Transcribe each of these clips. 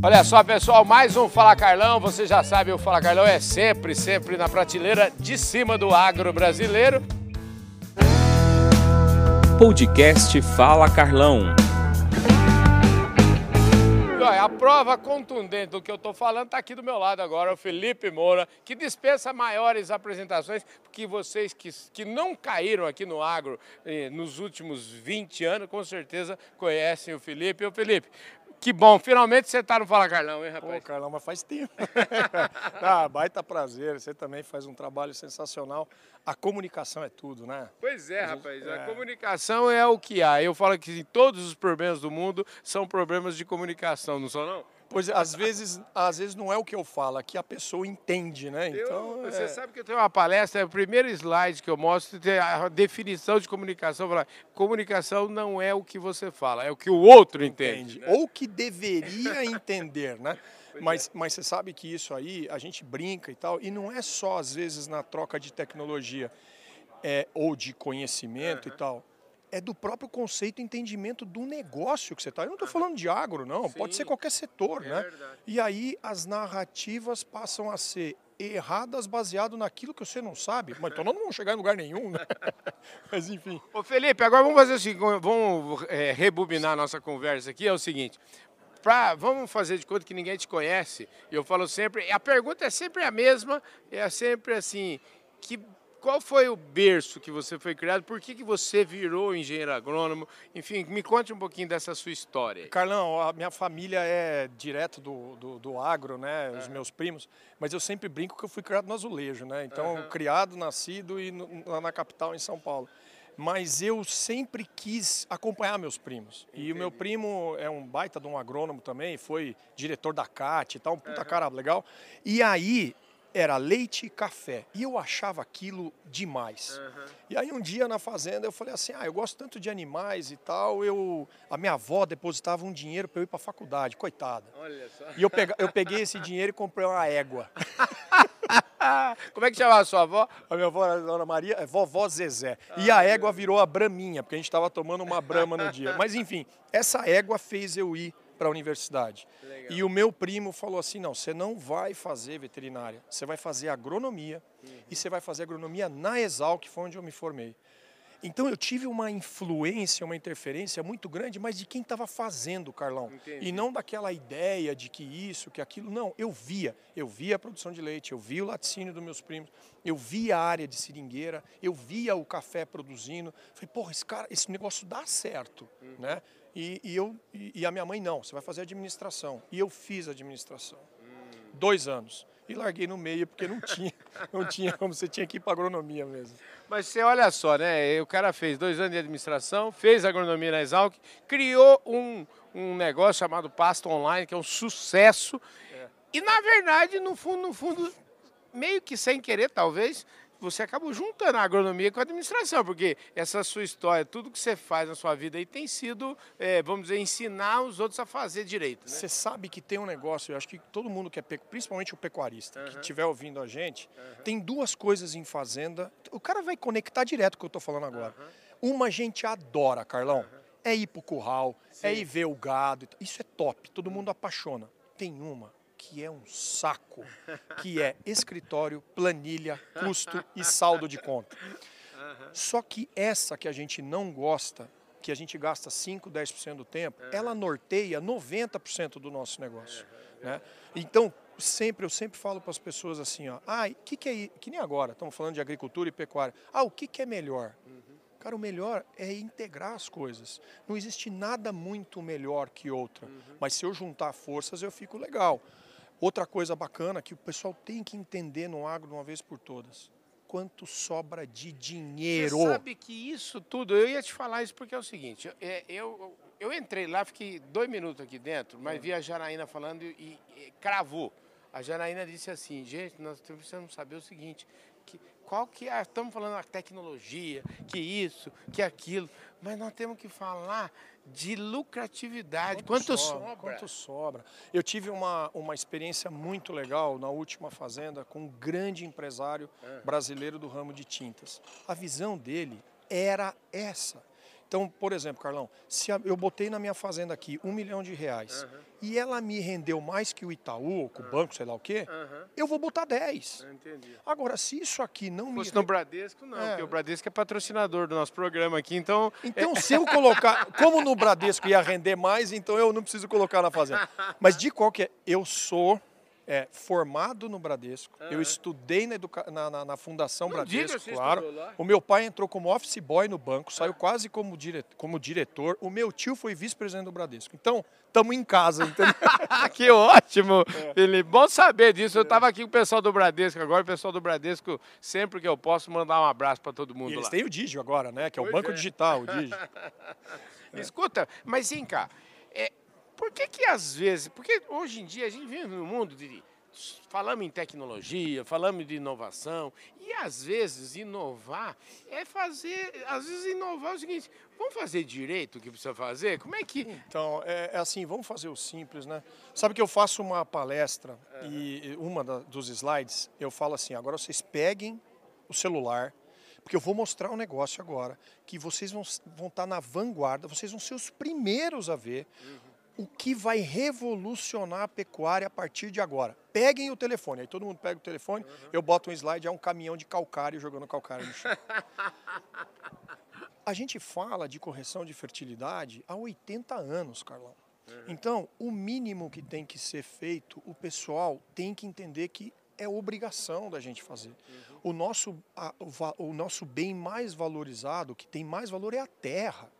Olha só, pessoal, mais um Fala Carlão. Você já sabe, o Fala Carlão é sempre, sempre na prateleira de cima do agro brasileiro. Podcast Fala Carlão. Olha, a prova contundente do que eu estou falando está aqui do meu lado agora, o Felipe Moura, que dispensa maiores apresentações, porque vocês que, que não caíram aqui no agro eh, nos últimos 20 anos, com certeza conhecem o Felipe. O Felipe, que bom, finalmente você está no Fala Carlão, hein, rapaz? Pô, Carlão, mas faz tempo. ah, baita prazer, você também faz um trabalho sensacional. A comunicação é tudo, né? Pois é, rapaz, a comunicação é o que há. Eu falo que todos os problemas do mundo são problemas de comunicação, não são não? Pois é, às vezes, às vezes não é o que eu falo, é que a pessoa entende, né? Eu- Então, você é, sabe que eu tenho uma palestra, é o primeiro slide que eu mostro tem a definição de comunicação. Fala, comunicação não é o que você fala, é o que o outro entende. entende. Ou que deveria entender, né? Mas, mas você sabe que isso aí, a gente brinca e tal, e não é só às vezes na troca de tecnologia é, ou de conhecimento e tal. É do próprio conceito e entendimento do negócio que você está. Eu não estou falando de agro, não. Pode ser Sim. qualquer setor, É né? verdade. E aí as narrativas passam a ser erradas baseado naquilo que você não sabe. Mas então nós não vamos chegar em lugar nenhum, né? Mas enfim. Ô Felipe, agora vamos fazer o seguinte, vamos é, rebobinar a nossa conversa aqui, é o seguinte. Pra, vamos fazer de conta que ninguém te conhece. E eu falo sempre, a pergunta é sempre a mesma, é sempre assim, que, qual foi o berço que você foi criado? Por que, que você virou engenheiro agrônomo? Enfim, me conte um pouquinho dessa sua história. Carlão, a minha família é direto do, do, do agro, né? Os meus primos. Mas eu sempre brinco que eu fui criado no azulejo, né? Então, criado, nascido e no- lá na capital, em São Paulo. Mas eu sempre quis acompanhar meus primos. E o meu primo é um baita de um agrônomo também, foi diretor da CAT e tal, um puta cara legal. E aí era leite e café. E eu achava aquilo demais. E aí um dia na fazenda eu falei assim, ah, eu gosto tanto de animais e tal, eu a minha avó depositava um dinheiro para eu ir para faculdade, coitada. Olha só. E eu, pega, eu peguei esse dinheiro e comprei uma égua. Como é que chamava a sua avó? A minha avó era Dona Maria, é vovó Zezé. E a égua virou a Braminha, porque a gente estava tomando uma brama no dia. Mas enfim, essa égua fez eu ir para a universidade. Legal. E o meu primo falou assim: não, você não vai fazer veterinária, você vai fazer agronomia e você vai fazer agronomia na Exal, que foi onde eu me formei. Então eu tive uma influência, uma interferência muito grande, mas de quem estava fazendo, Carlão. Entendi. E não daquela ideia de que isso, que aquilo. Não, eu via. Eu via a produção de leite, eu via o laticínio dos meus primos, eu via a área de seringueira, eu via o café produzindo. Falei, porra, esse cara, esse negócio dá certo, né? E, e eu, e, a minha mãe, não, você vai fazer administração. E eu fiz administração. Dois anos. E larguei no meio, porque não tinha, não tinha como, você tinha que ir para agronomia mesmo. Mas você olha só, né? O cara fez dois anos de administração, fez agronomia na Exalc, criou um, um negócio chamado Pasto Online, que é um sucesso. E na verdade, no fundo, no fundo, meio que sem querer, talvez, você acabou juntando a agronomia com a administração, porque essa sua história, tudo que você faz na sua vida aí tem sido, eh, vamos dizer, ensinar os outros a fazer direito. Né? Você sabe que tem um negócio, eu acho que todo mundo que é, principalmente o pecuarista, que estiver ouvindo a gente, tem duas coisas em fazenda. O cara vai conectar direto com o que eu estou falando agora. Uma a gente adora, Carlão, é ir pro curral, é ir ver o gado. Isso é top, todo mundo apaixona. Tem uma que é um saco, que é escritório, planilha, custo e saldo de conta. Só que essa que a gente não gosta, que a gente gasta 5, 10% do tempo, ela norteia 90% do nosso negócio. Né? Então, sempre eu sempre falo para as pessoas assim, ó, ah, que que é que nem agora, estamos falando de agricultura e pecuária. Ah, o que que é melhor? Cara, o melhor é integrar as coisas. Não existe nada muito melhor que outra. Mas se eu juntar forças, eu fico legal. Outra coisa bacana que o pessoal tem que entender no agro de uma vez por todas. Quanto sobra de dinheiro. Você sabe que isso tudo, eu ia te falar isso porque é o seguinte, é, eu, eu entrei lá, fiquei dois minutos aqui dentro, mas vi a Janaína falando e, e cravou. A Janaína disse assim, gente, nós precisamos saber o seguinte, que, qual que é, estamos falando da tecnologia, que isso, que aquilo, mas nós temos que falar de lucratividade, quanto, sobra. Quanto sobra. Eu tive uma, uma experiência muito legal na última fazenda com um grande empresário brasileiro do ramo de tintas. A visão dele era essa. Então, por exemplo, Carlão, se eu botei na minha fazenda aqui um milhão de reais uhum. e ela me rendeu mais que o Itaú, ou com o banco, sei lá o quê, uhum. eu vou botar 10. Entendi. Agora, se isso aqui não me. Se no Bradesco, não, é. porque o Bradesco é patrocinador do nosso programa aqui, então. Então, é... se eu colocar. Como no Bradesco ia render mais, então eu não preciso colocar na fazenda. Mas de qualquer. Eu sou é, formado no Bradesco. Eu estudei na, na, na, na Fundação Bradesco, claro. O meu pai entrou como office boy no banco, saiu quase como, dire... como diretor. O meu tio foi vice-presidente do Bradesco. Então, estamos em casa, entendeu? que ótimo, é. Felipe. Bom saber disso. Eu estava aqui com o pessoal do Bradesco agora. O pessoal do Bradesco, sempre que eu posso, mandar um abraço para todo mundo e eles lá. têm o Digio agora, né? Que é o banco é. digital, o Digio. Escuta, mas vem cá. É, por que que às vezes, porque hoje em dia a gente vive num mundo de falamos em tecnologia, falamos de inovação, e às vezes inovar é fazer, às vezes inovar é o seguinte, vamos fazer direito o que precisa fazer? Como é que... Então, é, é assim, vamos fazer o simples, né? Sabe que eu faço uma palestra uhum. e uma da, dos slides, eu falo assim, agora vocês peguem o celular, porque eu vou mostrar um negócio agora, que vocês vão, vão estar na vanguarda, vocês vão ser os primeiros a ver, o que vai revolucionar a pecuária a partir de agora. Peguem o telefone, aí todo mundo pega o telefone, uhum. eu boto um slide, é um caminhão de calcário jogando calcário no chão. a gente fala de correção de fertilidade há 80 anos, Carlão. Uhum. Então, o mínimo que tem que ser feito, o pessoal tem que entender que é obrigação da gente fazer. Uhum. O, nosso, a, o, o nosso bem mais valorizado, que tem mais valor, é a terra.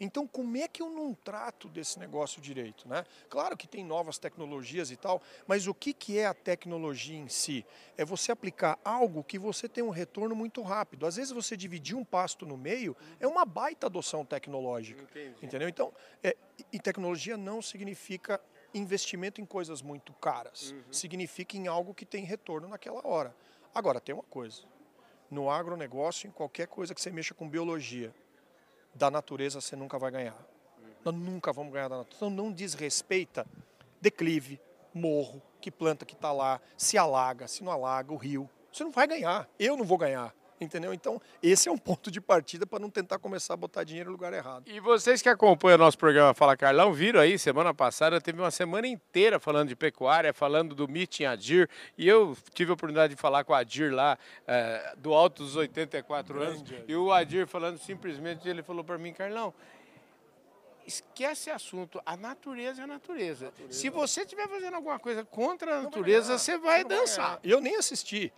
Então, como é que eu não trato desse negócio direito? Né? Claro que tem novas tecnologias e tal, mas o que, que é a tecnologia em si? É você aplicar algo que você tem um retorno muito rápido. Às vezes você dividir um pasto no meio é uma baita adoção tecnológica. Entendi. Entendeu? Então, é, e tecnologia não significa investimento em coisas muito caras. Uhum. Significa em algo que tem retorno naquela hora. Agora, tem uma coisa. No agronegócio, em qualquer coisa que você mexa com biologia, da natureza você nunca vai ganhar. Nós nunca vamos ganhar da natureza. Então não desrespeita declive, morro, que planta que está lá, se alaga, se não alaga, o rio. Você não vai ganhar. Eu não vou ganhar. Entendeu? Então, esse é um ponto de partida para não tentar começar a botar dinheiro no lugar errado. E vocês que acompanham o nosso programa Fala Carlão, viram aí, semana passada teve uma semana inteira falando de pecuária, falando do Meeting Adir, e eu tive a oportunidade de falar com o Adir lá, é, do alto dos 84 Grande, anos, Adir. e o Adir falando simplesmente, ele falou para mim, Carlão, esquece assunto. A natureza é a natureza. natureza. Se você estiver fazendo alguma coisa contra a natureza, vai você vai dançar. eu nem assisti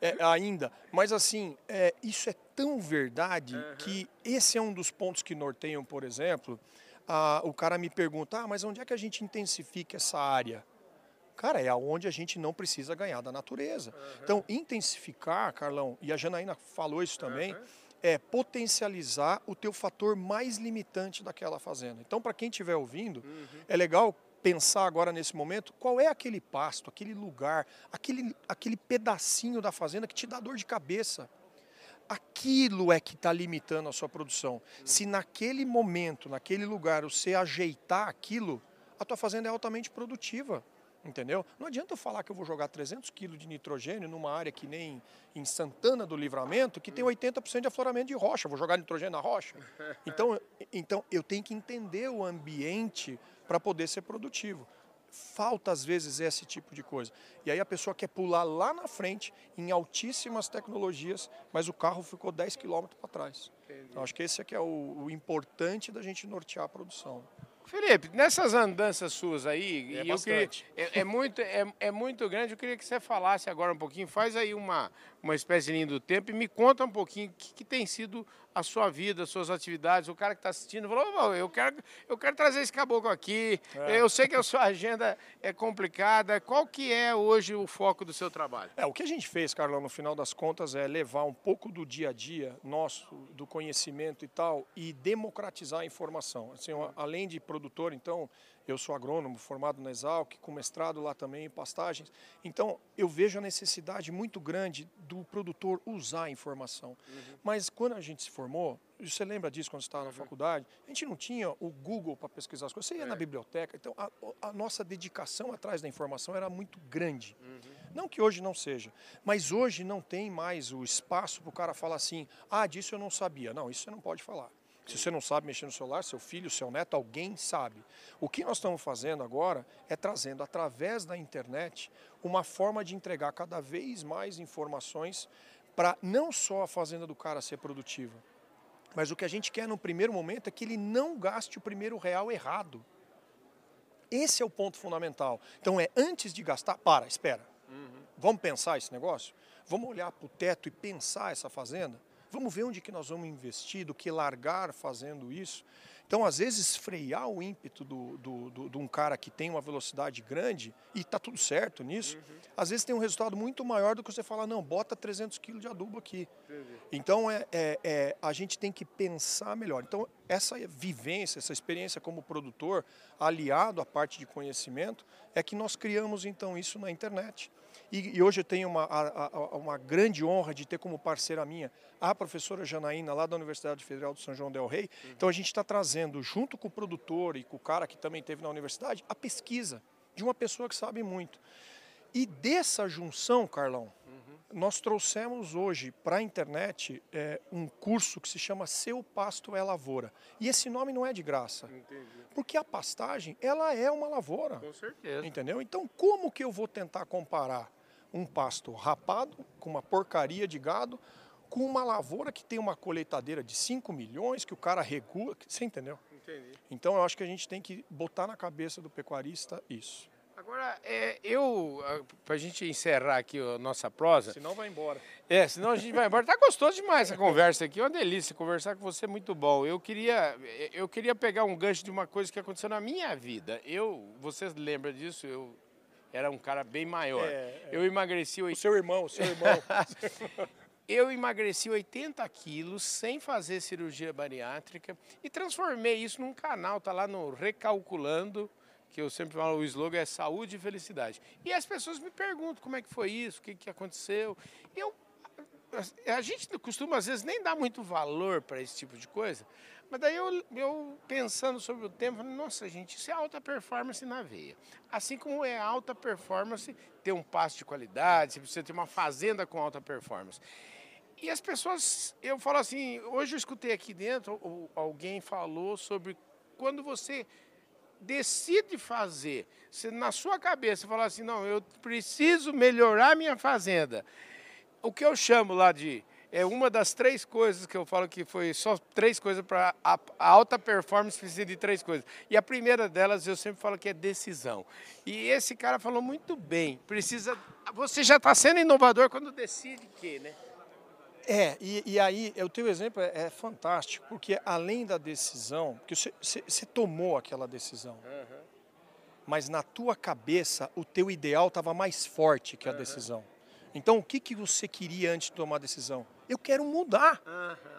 é, é, ainda, mas assim, é, isso é tão verdade uhum. que esse é um dos pontos que norteiam, por exemplo. Ah, o cara me pergunta, ah, mas onde é que a gente intensifica essa área? Cara, é aonde a gente não precisa ganhar da natureza. Uhum. Então, intensificar, Carlão, e a Janaína falou isso também, uhum é potencializar o teu fator mais limitante daquela fazenda. Então, para quem estiver ouvindo, uhum. é legal pensar agora nesse momento qual é aquele pasto, aquele lugar, aquele, aquele pedacinho da fazenda que te dá dor de cabeça. Aquilo é que está limitando a sua produção. Uhum. Se naquele momento, naquele lugar, você ajeitar aquilo, a tua fazenda é altamente produtiva. Entendeu? Não adianta eu falar que eu vou jogar 300 quilos de nitrogênio numa área que nem em Santana do Livramento, que tem 80% de afloramento de rocha. Vou jogar nitrogênio na rocha? Então, então eu tenho que entender o ambiente para poder ser produtivo. Falta, às vezes, esse tipo de coisa. E aí a pessoa quer pular lá na frente, em altíssimas tecnologias, mas o carro ficou 10 quilômetros para trás. Então, acho que esse aqui é o, o importante da gente nortear a produção. Felipe, nessas andanças suas aí, é, eu queria, é, é, muito, é, é muito grande, eu queria que você falasse agora um pouquinho, faz aí uma, uma espécie de linha do tempo e me conta um pouquinho o que, que tem sido a sua vida, as suas atividades. O cara que está assistindo falou, eu quero, eu quero trazer esse caboclo aqui, é. eu sei que a sua agenda é complicada. Qual que é hoje o foco do seu trabalho? É, o que a gente fez, Carlão, no final das contas, é levar um pouco do dia a dia nosso, do conhecimento e tal, e democratizar a informação. Assim, além de produtor, então, eu sou agrônomo, formado na Exalc, com mestrado lá também em pastagens. Então, eu vejo a necessidade muito grande do produtor usar a informação. Uhum. Mas quando a gente se formou, você lembra disso quando estava uhum. na faculdade? A gente não tinha o Google para pesquisar as coisas. Você ia é. na biblioteca. Então, a, a, nossa dedicação atrás da informação era muito grande. Uhum. Não que hoje não seja, mas hoje não tem mais o espaço para o cara falar assim: ah, disso eu não sabia. Não, isso você não pode falar. Se você não sabe mexer no celular, seu filho, seu neto, alguém sabe. O que nós estamos fazendo agora é trazendo, através da internet, uma forma de entregar cada vez mais informações para não só a fazenda do cara ser produtiva, mas o que a gente quer no primeiro momento é que ele não gaste o primeiro real errado. Esse é o ponto fundamental. Então é antes de gastar, para, espera. Uhum. Vamos pensar esse negócio? Vamos olhar para o teto e pensar essa fazenda? Vamos ver onde que nós vamos investir, do que largar fazendo isso. Então, às vezes, frear o ímpeto do, do, do, de um cara que tem uma velocidade grande, e está tudo certo nisso, uhum. às vezes tem um resultado muito maior do que você falar, não, bota 300 quilos de adubo aqui. Entendi. Então, é, é, é, a gente tem que pensar melhor. Então, essa vivência, essa experiência como produtor, aliado à parte de conhecimento, é que nós criamos, então, isso na internet. E, e hoje eu tenho uma, a, a, uma grande honra de ter como parceira minha a professora Janaína, lá da Universidade Federal do São João del Rei. Uhum. Então a gente está trazendo, junto com o produtor e com o cara que também teve na universidade, a pesquisa de uma pessoa que sabe muito. E dessa junção, Carlão, uhum. nós trouxemos hoje para a internet é, um curso que se chama Seu Pasto é Lavoura. E esse nome não é de graça. Entendi. Porque a pastagem, ela é uma lavoura. Com certeza. Entendeu? Então, como que eu vou tentar comparar um pasto rapado, com uma porcaria de gado, com uma lavoura que tem uma colheitadeira de 5 milhões, que o cara regula. Você entendeu? Entendi. Então eu acho que a gente tem que botar na cabeça do pecuarista isso. Agora, é, eu, para a gente encerrar aqui a nossa prosa. Senão vai embora. É, senão a gente vai embora. Tá gostoso demais essa conversa aqui, é uma delícia. Conversar com você é muito bom. Eu queria, eu queria pegar um gancho de uma coisa que aconteceu na minha vida. Eu, vocês lembram disso? Eu era um cara bem maior. É, é. Eu emagreci... O seu irmão, o seu irmão. eu emagreci 80 quilos sem fazer cirurgia bariátrica e transformei isso num canal, tá lá no Recalculando, que eu sempre falo, o slogan é saúde e felicidade. E as pessoas me perguntam como é que foi isso, o que, que aconteceu. Eu, a gente costuma, às vezes, nem dar muito valor para esse tipo de coisa, mas daí eu, eu pensando sobre o tempo, falei, nossa gente, isso é alta performance na veia. Assim como é alta performance ter um passo de qualidade, você precisa ter uma fazenda com alta performance. E as pessoas, eu falo assim, hoje eu escutei aqui dentro, alguém falou sobre quando você decide fazer, se na sua cabeça falar assim, não, eu preciso melhorar minha fazenda. O que eu chamo lá de é uma das três coisas que eu falo que foi só três coisas para a, alta performance precisa de três coisas. E a primeira delas eu sempre falo que é decisão. E esse cara falou muito bem. Precisa. Você já está sendo inovador quando decide que, né? É, e, e aí o teu exemplo é, é, fantástico, porque além da decisão, que você, você, você tomou aquela decisão, uhum. mas na tua cabeça o teu ideal estava mais forte que a uhum. decisão. Então o que, que você queria antes de tomar a decisão? Eu quero mudar. Uhum.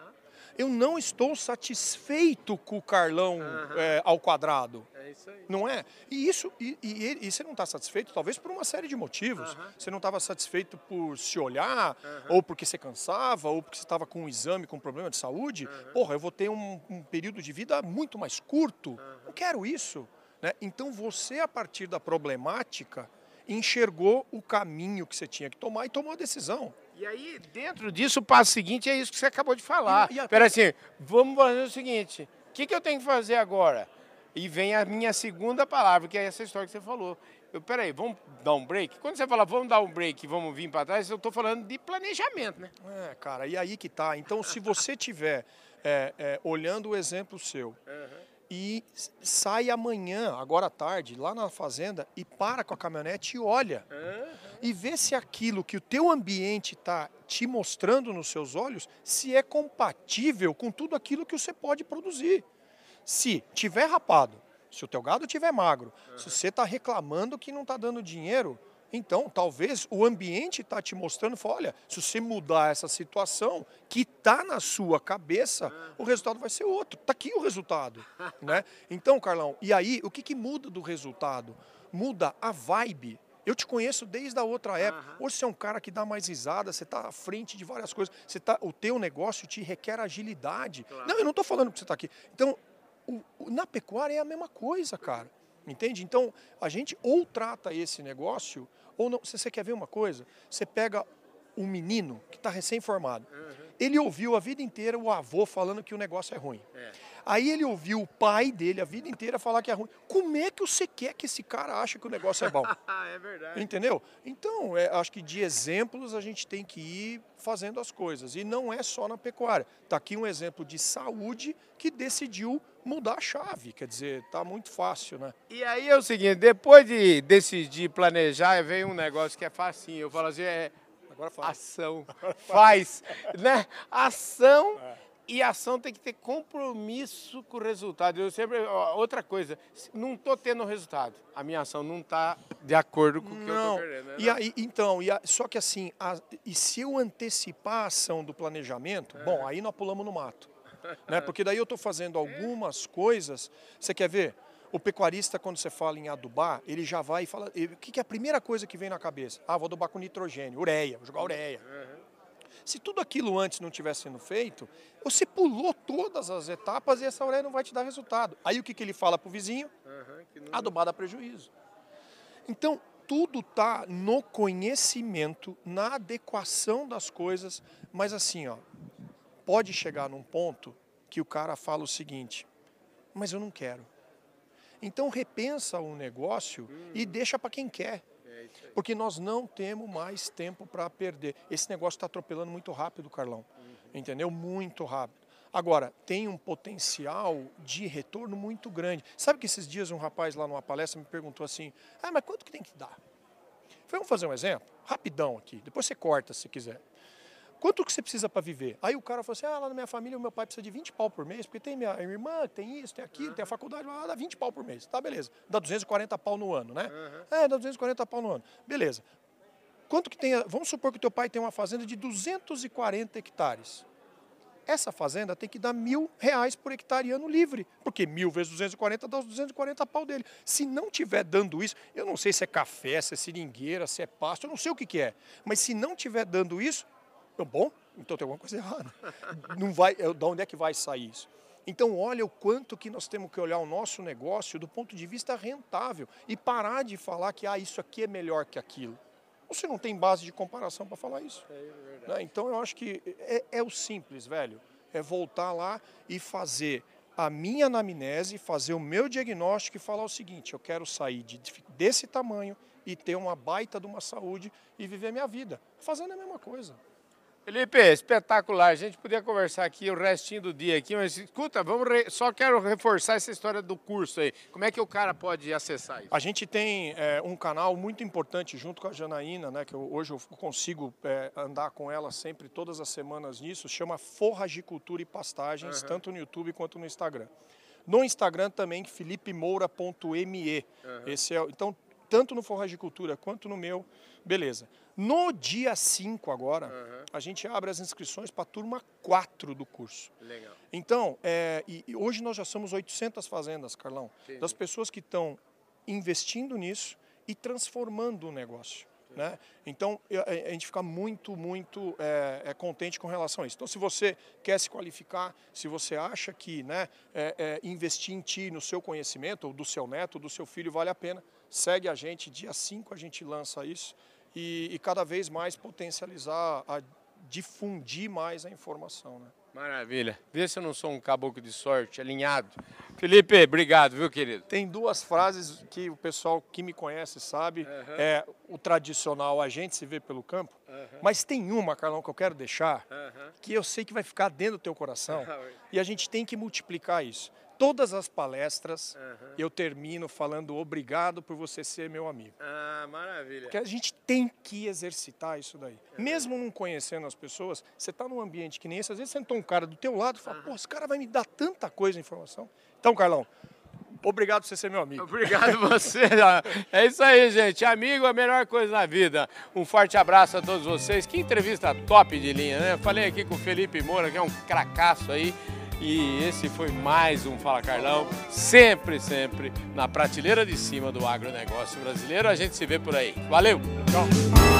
Eu não estou satisfeito com o Carlão uhum. é, ao quadrado. É isso aí. Não é? E isso, e, e, e você não está satisfeito, talvez por uma série de motivos. Uhum. Você não estava satisfeito por se olhar, ou porque você cansava, ou porque você estava com um exame, com um problema de saúde. Porra, eu vou ter um, um, período de vida muito mais curto. Não quero isso. Né? Então você, a partir da problemática, enxergou o caminho que você tinha que tomar e tomou a decisão. E aí, dentro disso, o passo seguinte é isso que você acabou de falar. E, e Pera assim, vamos fazer o seguinte, o que, que eu tenho que fazer agora? E vem a minha segunda palavra, que é essa história que você falou. Eu, peraí, vamos dar um break? Quando você fala vamos dar um break e vamos vir para trás, eu estou falando de planejamento, né? É, cara, e aí que tá. Então, se você tiver é, é, olhando o exemplo seu, uhum e sai amanhã, agora à tarde, lá na fazenda e para com a caminhonete e olha. Uhum. E vê se aquilo que o teu ambiente está te mostrando nos seus olhos, se é compatível com tudo aquilo que você pode produzir. Se tiver rapado, se o teu gado tiver magro, uhum. se você está reclamando que não está dando dinheiro, então, talvez o ambiente está te mostrando, fala, olha, se você mudar essa situação que está na sua cabeça, o resultado vai ser outro. Está aqui o resultado. né? Então, Carlão, e aí, o que, que muda do resultado? Muda a vibe. Eu te conheço desde a outra época. Hoje você é um cara que dá mais risada, você está à frente de várias coisas. Você tá, o teu negócio te requer agilidade. Claro. Não, eu não estou falando que você está aqui. Então, o, o, na pecuária é a mesma coisa, cara. Entende? Então, a gente ou trata esse negócio Ou não, se você quer ver uma coisa, você pega um menino que está recém-formado. Ele ouviu a vida inteira o avô falando que o negócio é ruim. Aí ele ouviu o pai dele a vida inteira falar que é ruim. Como é que você quer que esse cara acha que o negócio é bom? é verdade. Entendeu? Então, é, acho que de exemplos a gente tem que ir fazendo as coisas. E não é só na pecuária. Está aqui um exemplo de saúde que decidiu mudar a chave. Quer dizer, tá muito fácil, né? E aí é o seguinte, depois de decidir planejar, vem um negócio que é facinho. Eu falo assim, é Agora fala. ação. Faz, né? Ação e ação tem que ter compromisso com o resultado. Eu sempre, outra coisa, não estou tendo resultado. A minha ação não está de acordo com o que eu Não, estou querendo. né? e aí, então, e a- só que assim, a- e se eu antecipar a ação do planejamento, bom, aí nós pulamos no mato. né? Porque daí eu estou fazendo algumas coisas. Você quer ver? O pecuarista, quando você fala em adubar, ele já vai e fala. ele- O que, que é a primeira coisa que vem na cabeça? Ah, vou adubar com nitrogênio, ureia, vou jogar ureia. Se tudo aquilo antes não tivesse sendo feito, você pulou todas as etapas e essa ureia não vai te dar resultado. Aí o que, que ele fala para o vizinho? Que não- adubar dá prejuízo. Então, tudo está no conhecimento, na adequação das coisas, mas assim, ó, pode chegar num ponto que o cara fala o seguinte: mas eu não quero. Então repensa o negócio e deixa para quem quer. Porque nós não temos mais tempo para perder. Esse negócio está atropelando muito rápido, Carlão. Entendeu? Muito rápido. Agora, tem um potencial de retorno muito grande. Sabe que esses dias um rapaz lá numa palestra me perguntou assim: ah, mas quanto que tem que dar? Falei, Vamos fazer um exemplo? Rapidão aqui, depois você corta se quiser. Quanto que você precisa para viver? Aí o cara falou assim: ah, lá na minha família o meu pai precisa de 20 pau por mês, porque tem minha irmã, tem isso, tem aquilo, tem a faculdade, lá dá 20 pau por mês. Tá, beleza. Dá 240 pau no ano, né? É, dá 240 pau no ano. Beleza. Quanto que tem? Vamos supor que teu pai tem uma fazenda de 240 hectares. Essa fazenda tem que dar mil reais por hectare ano livre, porque mil vezes 240 dá os 240 pau dele. Se não tiver dando isso, eu não sei se é café, se é seringueira, se é pasto, eu não sei o que, que é. Mas se não tiver dando isso, eu, bom, então tem alguma coisa errada. Não vai, eu- de onde é que vai sair isso? Então, olha o quanto que nós temos que olhar o nosso negócio do ponto de vista rentável e parar de falar que ah, isso aqui é melhor que aquilo. Você não tem base de comparação para falar isso. né? Então, eu acho que é, é o simples, velho. É voltar lá e fazer a minha anamnese, fazer o meu diagnóstico e falar o seguinte: eu quero sair de- desse tamanho e ter uma baita de uma saúde e viver a minha vida. Fazendo a mesma coisa. Felipe, espetacular. A gente podia conversar aqui o restinho do dia aqui, mas escuta, vamos re- só quero reforçar essa história do curso aí. Como é que o cara pode acessar isso? A gente tem é, um canal muito importante junto com a Janaína, né, que eu- hoje eu consigo é, andar com ela sempre, todas as semanas nisso, chama Forragicultura e Pastagens, tanto no YouTube quanto no Instagram. No Instagram também, felipemoura.me. Esse é, o- então, tanto no Forragicultura quanto no meu, beleza. No dia 5 agora, a gente abre as inscrições para a turma 4 do curso. Legal. Então, é, e, e hoje nós já somos 800 fazendas, Carlão, Entendi. das pessoas que estão investindo nisso e transformando o negócio. Né? Então, a, gente fica muito, muito é, é, contente com relação a isso. Então, se você quer se qualificar, se você acha que né, é, é, investir em ti, no seu conhecimento, ou do seu neto, do seu filho, vale a pena, segue a gente. Dia 5 a gente lança isso e, e cada vez mais potencializar, a difundir mais a informação. Né? Maravilha. Vê se eu não sou um caboclo de sorte, alinhado. Felipe, obrigado, viu, querido? Tem duas frases que o pessoal que me conhece sabe. É o tradicional, a gente se vê pelo campo. Mas tem uma, Carlão, que eu quero deixar, que eu sei que vai ficar dentro do teu coração. e a gente tem que multiplicar isso. Todas as palestras eu termino falando obrigado por você ser meu amigo. Ah, maravilha. Porque a gente tem que exercitar isso daí. Mesmo não conhecendo as pessoas, você está num ambiente que nem esse, às vezes sentou um cara do teu lado e fala, pô, esse cara vai me dar tanta coisa de informação. Então, Carlão, obrigado por você ser meu amigo. Obrigado você. É isso aí, gente. Amigo é a melhor coisa na vida. Um forte abraço a todos vocês. Que entrevista top de linha, né? Falei aqui com o Felipe Moura, que é um cracaço aí. E esse foi mais um Fala Carlão, sempre, sempre na prateleira de cima do agronegócio brasileiro. A gente se vê por aí. Valeu! Tchau.